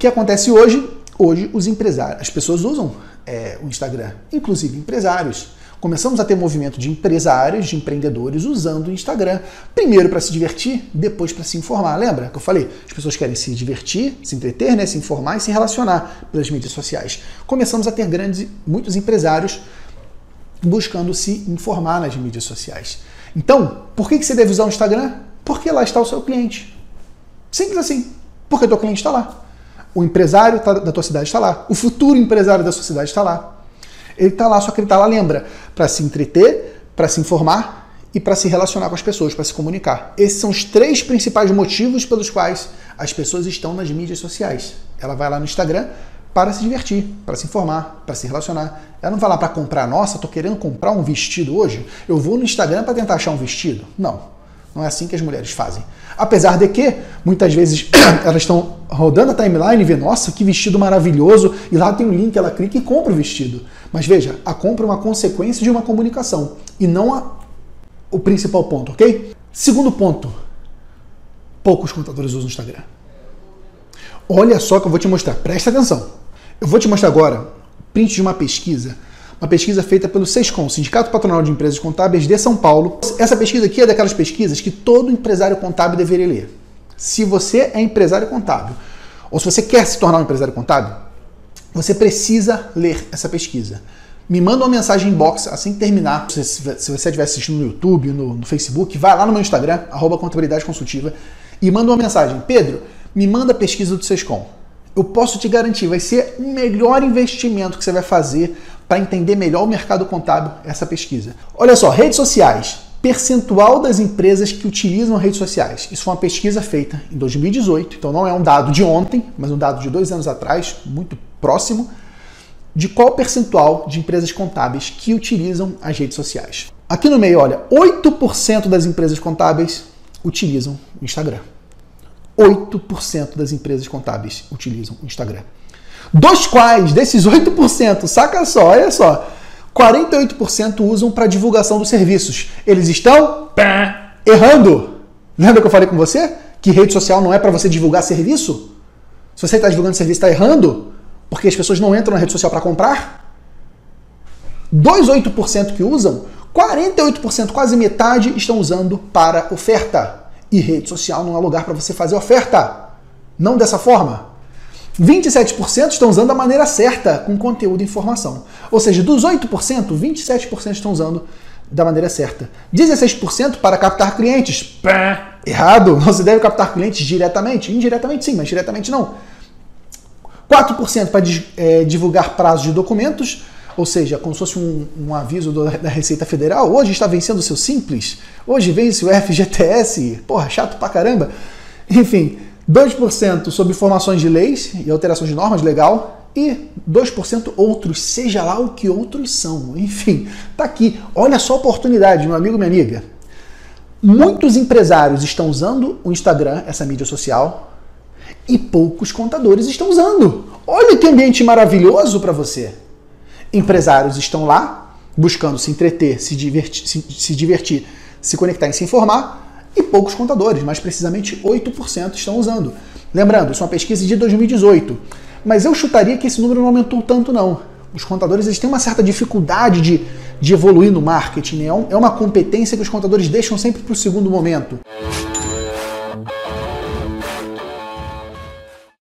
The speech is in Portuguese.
que acontece hoje? Hoje os empresários, as pessoas usam é, o Instagram, inclusive empresários. Começamos a ter movimento de empresários, de empreendedores usando o Instagram. Primeiro para se divertir, depois para se informar. Lembra que eu falei? As pessoas querem se divertir, se entreter, né, se informar e se relacionar pelas mídias sociais. Começamos a ter grandes, muitos empresários buscando se informar nas mídias sociais. Então, por que você deve usar o Instagram? Porque lá está o seu cliente. Simples assim. Porque o teu cliente está lá. O empresário tá, da tua cidade está lá. O futuro empresário da sua cidade está lá. Ele está lá, só que ele está lá, lembra, para se entreter, para se informar e para se relacionar com as pessoas, para se comunicar. Esses são os três principais motivos pelos quais as pessoas estão nas mídias sociais. Ela vai lá no Instagram para se divertir, para se informar, para se relacionar. Ela não vai lá para comprar, nossa, estou querendo comprar um vestido hoje, eu vou no Instagram para tentar achar um vestido. Não. Não é assim que as mulheres fazem. Apesar de que, muitas vezes, elas estão rodando a timeline e vê, nossa, que vestido maravilhoso, e lá tem um link, ela clica e compra o vestido. Mas veja, a compra é uma consequência de uma comunicação e não a, o principal ponto, ok? Segundo ponto, poucos contadores usam o Instagram. Olha só que eu vou te mostrar, presta atenção. Eu vou te mostrar agora print de uma pesquisa uma pesquisa feita pelo SESCOM, Sindicato Patronal de Empresas Contábeis de São Paulo. Essa pesquisa aqui é daquelas pesquisas que todo empresário contábil deveria ler. Se você é empresário contábil, ou se você quer se tornar um empresário contábil, você precisa ler essa pesquisa. Me manda uma mensagem inbox assim que terminar. Se, se você estiver assistindo no YouTube, no, no, Facebook, vai lá no meu Instagram, arroba contabilidade consultiva, e manda uma mensagem. Pedro, me manda a pesquisa do SESCOM. Eu posso te garantir, vai ser o melhor investimento que você vai fazer para entender melhor o mercado contábil essa pesquisa. Olha só, redes sociais. Percentual das empresas que utilizam redes sociais. Isso foi uma pesquisa feita em 2018, então não é um dado de ontem, mas um dado de dois anos atrás, muito próximo, de qual percentual de empresas contábeis que utilizam as redes sociais. Aqui no meio, olha, 8% das empresas contábeis utilizam o Instagram. 8% das empresas contábeis utilizam o Instagram dos quais, desses 8%, saca só, olha só, 48% usam para divulgação dos serviços. Eles estão pá, errando. Lembra que eu falei com você? Que rede social não é para você divulgar serviço? Se você está divulgando serviço, está errando? Porque as pessoas não entram na rede social para comprar? Dos 8% que usam, 48%, quase metade, estão usando para oferta. E rede social não é lugar para você fazer oferta. Não dessa forma. 27% estão usando da maneira certa, com conteúdo e informação. Ou seja, dos 8%, 27% estão usando da maneira certa. 16% para captar clientes. Pá, errado, se deve captar clientes diretamente. Indiretamente sim, mas diretamente não. 4% para é, divulgar prazos de documentos, ou seja, como se fosse um, um aviso do, da Receita Federal. Hoje está vencendo o seu Simples, hoje vence o FGTS. Porra, chato pra caramba. Enfim, 2% sobre formações de leis e alterações de normas legal e 2% outros, seja lá o que outros são. Enfim, tá aqui. Olha só a oportunidade, meu amigo, minha amiga. Muitos empresários estão usando o Instagram, essa mídia social, e poucos contadores estão usando. Olha que ambiente maravilhoso para você. Empresários estão lá buscando se entreter, se divertir, se, se divertir, se conectar e se informar e poucos contadores, mais precisamente 8% estão usando. Lembrando, isso é uma pesquisa de 2018, mas eu chutaria que esse número não aumentou tanto não. Os contadores eles têm uma certa dificuldade de, de evoluir no marketing, né? é, é uma competência que os contadores deixam sempre para o segundo momento.